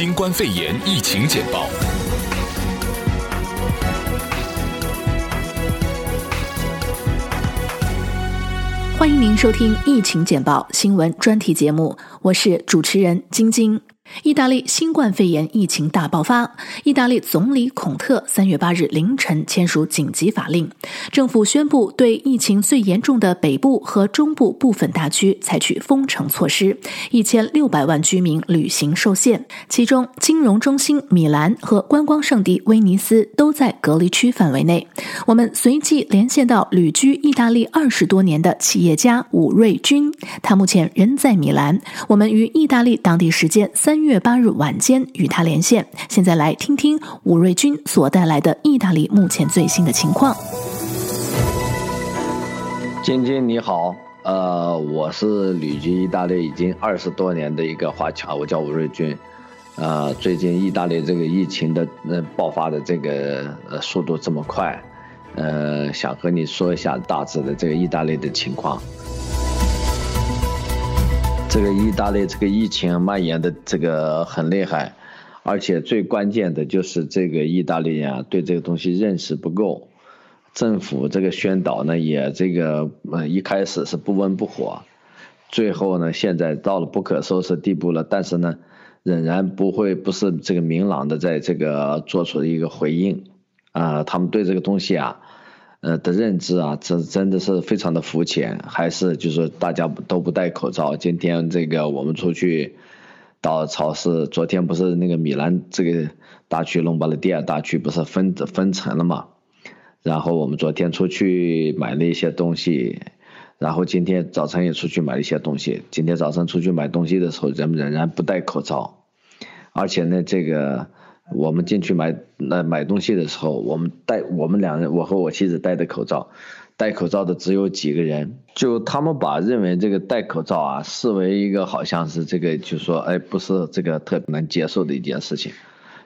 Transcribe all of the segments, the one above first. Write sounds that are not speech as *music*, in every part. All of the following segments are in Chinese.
新冠肺炎疫情简报。欢迎您收听疫情简报新闻专题节目，我是主持人晶晶。意大利新冠肺炎疫情大爆发，意大利总理孔特三月八日凌晨签署紧急法令，政府宣布对疫情最严重的北部和中部部分大区采取封城措施，一千六百万居民旅行受限，其中金融中心米兰和观光胜地威尼斯都在隔离区范围内。我们随即连线到旅居意大利二十多年的企业家武瑞军，他目前人在米兰。我们于意大利当地时间三。三月八日晚间与他连线，现在来听听武瑞军所带来的意大利目前最新的情况。晶晶你好，呃，我是旅居意大利已经二十多年的一个华侨，我叫武瑞军。呃，最近意大利这个疫情的呃爆发的这个呃速度这么快，呃，想和你说一下大致的这个意大利的情况。这个意大利这个疫情蔓延的这个很厉害，而且最关键的就是这个意大利人啊对这个东西认识不够，政府这个宣导呢也这个呃一开始是不温不火，最后呢现在到了不可收拾地步了，但是呢仍然不会不是这个明朗的在这个做出一个回应啊，他们对这个东西啊。呃的认知啊，这真的是非常的肤浅，还是就是大家都不戴口罩。今天这个我们出去到超市，昨天不是那个米兰这个大区隆巴勒第二大区不是分分层了嘛？然后我们昨天出去买了一些东西，然后今天早晨也出去买了一些东西。今天早上出去买东西的时候，人们仍然不戴口罩，而且呢这个。我们进去买那买东西的时候，我们戴我们两人，我和我妻子戴的口罩，戴口罩的只有几个人，就他们把认为这个戴口罩啊视为一个好像是这个，就说哎不是这个特别能接受的一件事情，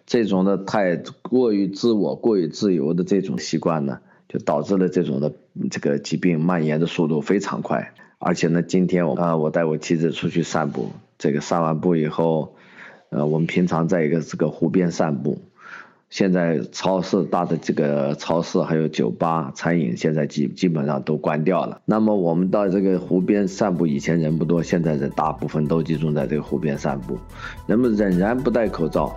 这种的太过于自我、过于自由的这种习惯呢，就导致了这种的这个疾病蔓延的速度非常快，而且呢，今天我啊我带我妻子出去散步，这个散完步以后。呃，我们平常在一个这个湖边散步，现在超市大的这个超市还有酒吧、餐饮现在基基本上都关掉了。那么我们到这个湖边散步，以前人不多，现在人大部分都集中在这个湖边散步，人们仍然不戴口罩。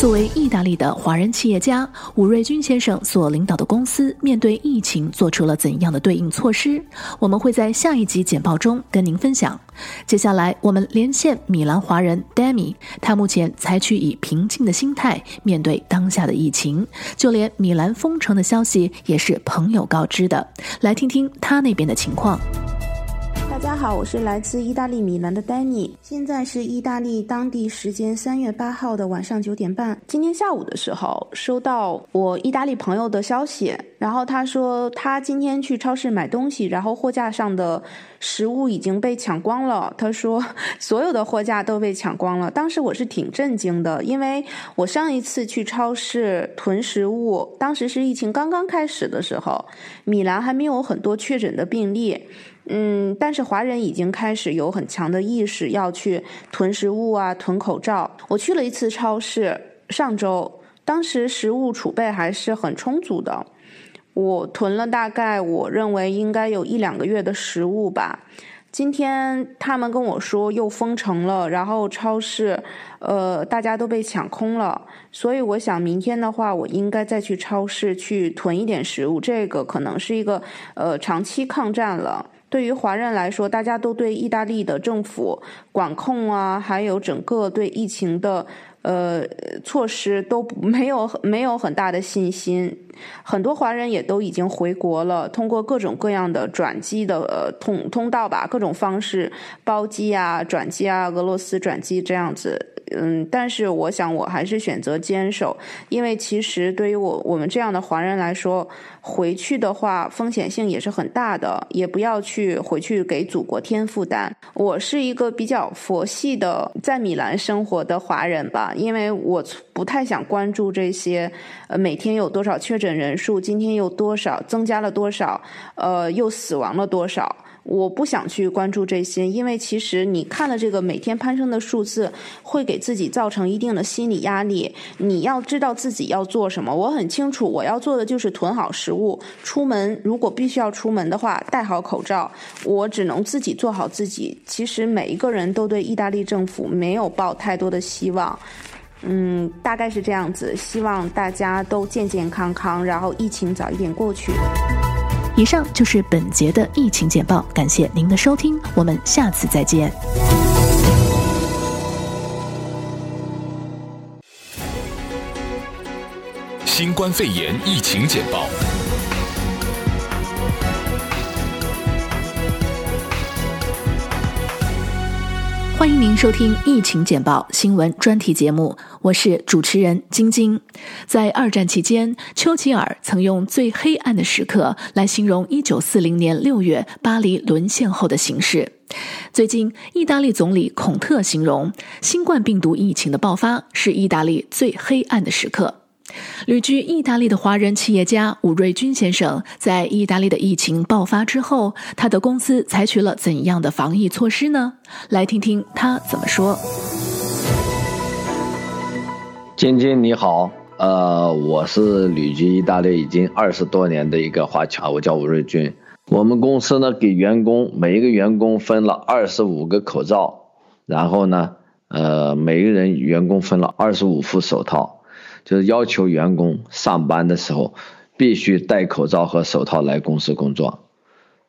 作为意大利的华人企业家，武瑞军先生所领导的公司面对疫情做出了怎样的对应措施？我们会在下一集简报中跟您分享。接下来，我们连线米兰华人 Demi，他目前采取以平静的心态面对当下的疫情，就连米兰封城的消息也是朋友告知的。来听听他那边的情况。大家好，我是来自意大利米兰的丹尼。现在是意大利当地时间三月八号的晚上九点半。今天下午的时候，收到我意大利朋友的消息，然后他说他今天去超市买东西，然后货架上的食物已经被抢光了。他说 *laughs* 所有的货架都被抢光了。当时我是挺震惊的，因为我上一次去超市囤食物，当时是疫情刚刚开始的时候，米兰还没有很多确诊的病例。嗯，但是华人人已经开始有很强的意识要去囤食物啊，囤口罩。我去了一次超市，上周，当时食物储备还是很充足的，我囤了大概我认为应该有一两个月的食物吧。今天他们跟我说又封城了，然后超市，呃，大家都被抢空了，所以我想明天的话，我应该再去超市去囤一点食物。这个可能是一个呃长期抗战了。对于华人来说，大家都对意大利的政府管控啊，还有整个对疫情的呃措施都没有没有很大的信心。很多华人也都已经回国了，通过各种各样的转机的呃通通道吧，各种方式包机啊、转机啊、俄罗斯转机这样子。嗯，但是我想我还是选择坚守，因为其实对于我我们这样的华人来说，回去的话风险性也是很大的，也不要去回去给祖国添负担。我是一个比较佛系的在米兰生活的华人吧，因为我不太想关注这些，呃，每天有多少确诊人数，今天又多少增加了多少，呃，又死亡了多少。我不想去关注这些，因为其实你看了这个每天攀升的数字，会给自己造成一定的心理压力。你要知道自己要做什么，我很清楚，我要做的就是囤好食物，出门如果必须要出门的话，戴好口罩。我只能自己做好自己。其实每一个人都对意大利政府没有抱太多的希望。嗯，大概是这样子。希望大家都健健康康，然后疫情早一点过去。以上就是本节的疫情简报，感谢您的收听，我们下次再见。新冠肺炎疫情简报。欢迎您收听《疫情简报》新闻专题节目，我是主持人晶晶。在二战期间，丘吉尔曾用“最黑暗的时刻”来形容1940年6月巴黎沦陷后的形势。最近，意大利总理孔特形容新冠病毒疫情的爆发是意大利最黑暗的时刻。旅居意大利的华人企业家武瑞军先生，在意大利的疫情爆发之后，他的公司采取了怎样的防疫措施呢？来听听他怎么说。晶晶你好，呃，我是旅居意大利已经二十多年的一个华侨，我叫武瑞军。我们公司呢，给员工每一个员工分了二十五个口罩，然后呢，呃，每个人员工分了二十五副手套。就是要求员工上班的时候必须戴口罩和手套来公司工作，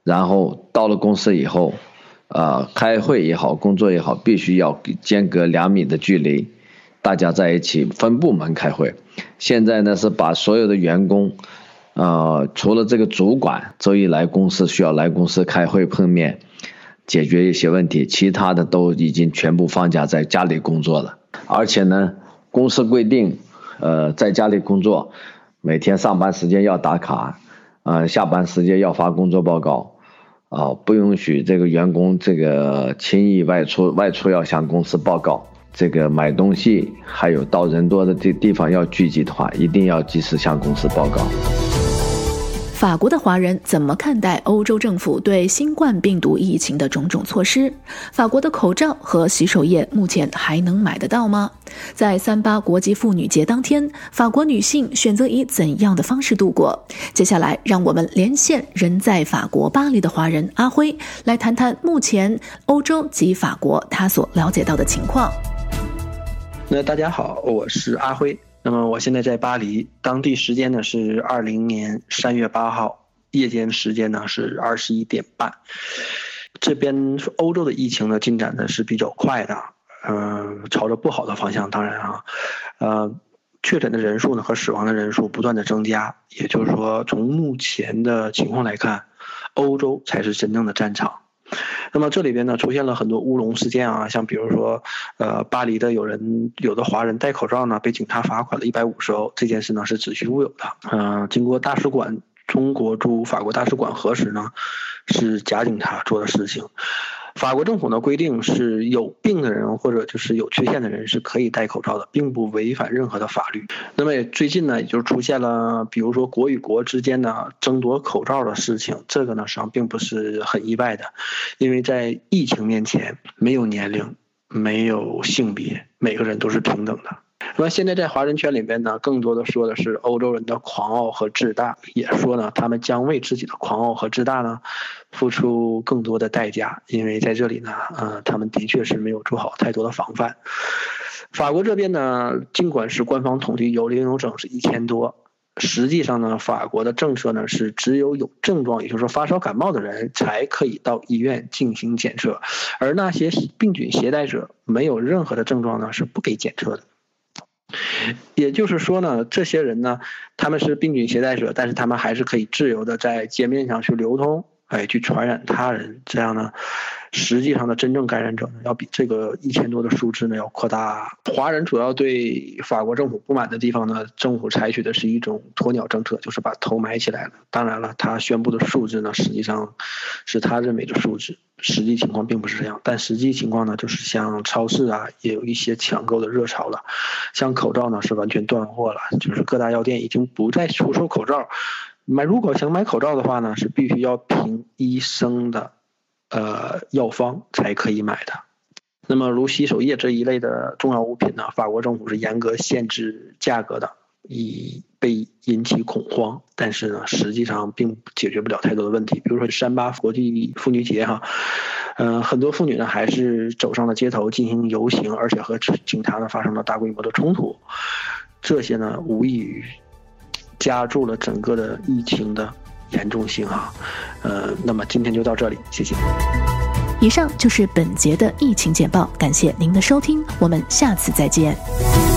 然后到了公司以后，呃，开会也好，工作也好，必须要间隔两米的距离，大家在一起分部门开会。现在呢是把所有的员工，呃，除了这个主管周一来公司需要来公司开会碰面，解决一些问题，其他的都已经全部放假在家里工作了。而且呢，公司规定。呃，在家里工作，每天上班时间要打卡，啊、呃，下班时间要发工作报告，啊、呃，不允许这个员工这个轻易外出，外出要向公司报告。这个买东西，还有到人多的地地方要聚集的话，一定要及时向公司报告。法国的华人怎么看待欧洲政府对新冠病毒疫情的种种措施？法国的口罩和洗手液目前还能买得到吗？在三八国际妇女节当天，法国女性选择以怎样的方式度过？接下来，让我们连线人在法国巴黎的华人阿辉，来谈谈目前欧洲及法国他所了解到的情况。那大家好，我是阿辉。那么我现在在巴黎，当地时间呢是二零年三月八号，夜间时间呢是二十一点半。这边欧洲的疫情呢进展的是比较快的，嗯、朝着不好的方向。当然啊，呃，确诊的人数呢和死亡的人数不断的增加，也就是说，从目前的情况来看，欧洲才是真正的战场。那么这里边呢出现了很多乌龙事件啊，像比如说，呃，巴黎的有人有的华人戴口罩呢，被警察罚款了一百五十欧，这件事呢是子虚乌有的。嗯、经过大使馆中国驻法国大使馆核实呢，是假警察做的事情。法国政府呢规定是有病的人或者就是有缺陷的人是可以戴口罩的，并不违反任何的法律。那么最近呢，也就出现了，比如说国与国之间的争夺口罩的事情，这个呢实际上并不是很意外的，因为在疫情面前，没有年龄，没有性别，每个人都是平等的。那现在在华人圈里边呢，更多的说的是欧洲人的狂傲和自大，也说呢，他们将为自己的狂傲和自大呢，付出更多的代价，因为在这里呢，呃，他们的确是没有做好太多的防范。法国这边呢，尽管是官方统计有零有整是一千多，实际上呢，法国的政策呢是只有有症状，也就是说发烧感冒的人才可以到医院进行检测，而那些病菌携带者没有任何的症状呢是不给检测的。*laughs* 也就是说呢，这些人呢，他们是病菌携带者，但是他们还是可以自由的在街面上去流通，哎，去传染他人。这样呢，实际上的真正感染者呢，要比这个一千多的数字呢要扩大。华人主要对法国政府不满的地方呢，政府采取的是一种鸵鸟政策，就是把头埋起来了。当然了，他宣布的数字呢，实际上是他认为的数字。实际情况并不是这样，但实际情况呢，就是像超市啊，也有一些抢购的热潮了，像口罩呢是完全断货了，就是各大药店已经不再出售口罩，买如果想买口罩的话呢，是必须要凭医生的呃药方才可以买的。那么如洗手液这一类的重要物品呢，法国政府是严格限制价格的，以被引起恐慌。但是呢，实际上并解决不了太多的问题。比如说三八国际妇女节哈，嗯、很多妇女呢还是走上了街头进行游行，而且和警察呢发生了大规模的冲突。这些呢，无异于加重了整个的疫情的严重性啊。呃，那么今天就到这里，谢谢。以上就是本节的疫情简报，感谢您的收听，我们下次再见。